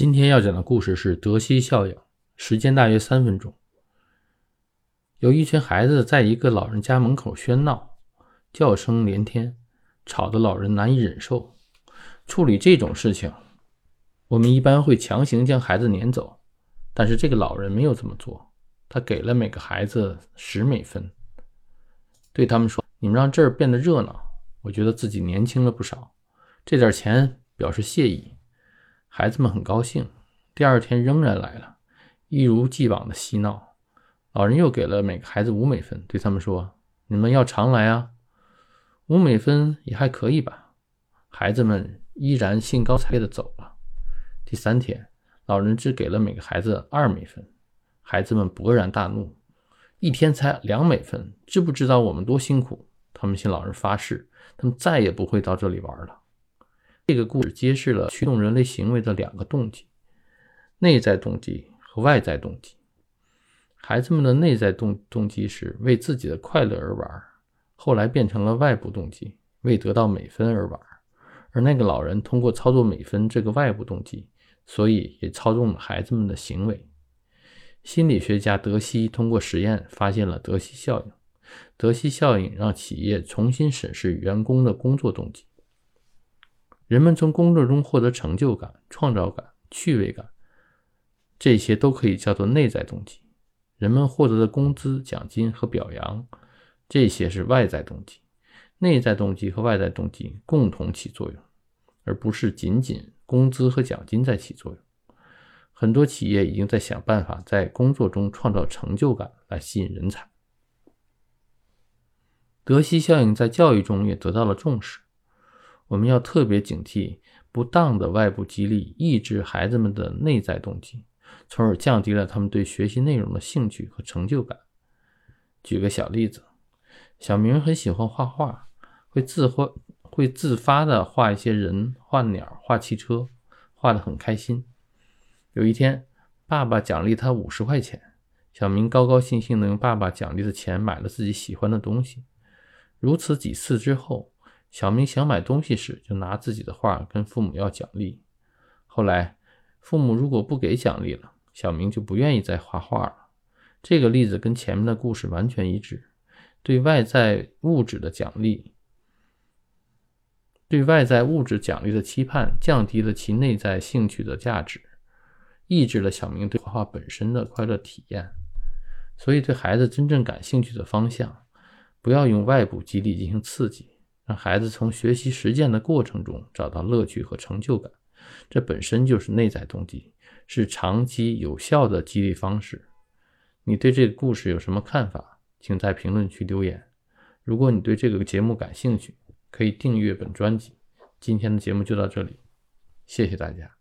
今天要讲的故事是德西效应，时间大约三分钟。有一群孩子在一个老人家门口喧闹，叫声连天，吵得老人难以忍受。处理这种事情，我们一般会强行将孩子撵走，但是这个老人没有这么做，他给了每个孩子十美分，对他们说：“你们让这儿变得热闹，我觉得自己年轻了不少，这点钱表示谢意。”孩子们很高兴，第二天仍然来了，一如既往的嬉闹。老人又给了每个孩子五美分，对他们说：“你们要常来啊，五美分也还可以吧。”孩子们依然兴高采烈地走了。第三天，老人只给了每个孩子二美分，孩子们勃然大怒：“一天才两美分，知不知道我们多辛苦？”他们向老人发誓，他们再也不会到这里玩了。这个故事揭示了驱动人类行为的两个动机：内在动机和外在动机。孩子们的内在动动机是为自己的快乐而玩，后来变成了外部动机，为得到美分而玩。而那个老人通过操作美分这个外部动机，所以也操纵了孩子们的行为。心理学家德西通过实验发现了德西效应。德西效应让企业重新审视员工的工作动机。人们从工作中获得成就感、创造感、趣味感，这些都可以叫做内在动机。人们获得的工资、奖金和表扬，这些是外在动机。内在动机和外在动机共同起作用，而不是仅仅工资和奖金在起作用。很多企业已经在想办法在工作中创造成就感来吸引人才。德西效应在教育中也得到了重视。我们要特别警惕不当的外部激励，抑制孩子们的内在动机，从而降低了他们对学习内容的兴趣和成就感。举个小例子，小明很喜欢画画，会自画会自发的画一些人、画鸟、画汽车，画得很开心。有一天，爸爸奖励他五十块钱，小明高高兴兴的用爸爸奖励的钱买了自己喜欢的东西。如此几次之后。小明想买东西时，就拿自己的画跟父母要奖励。后来，父母如果不给奖励了，小明就不愿意再画画了。这个例子跟前面的故事完全一致。对外在物质的奖励，对外在物质奖励的期盼，降低了其内在兴趣的价值，抑制了小明对画画本身的快乐体验。所以，对孩子真正感兴趣的方向，不要用外部激励进行刺激。让孩子从学习实践的过程中找到乐趣和成就感，这本身就是内在动机，是长期有效的激励方式。你对这个故事有什么看法？请在评论区留言。如果你对这个节目感兴趣，可以订阅本专辑。今天的节目就到这里，谢谢大家。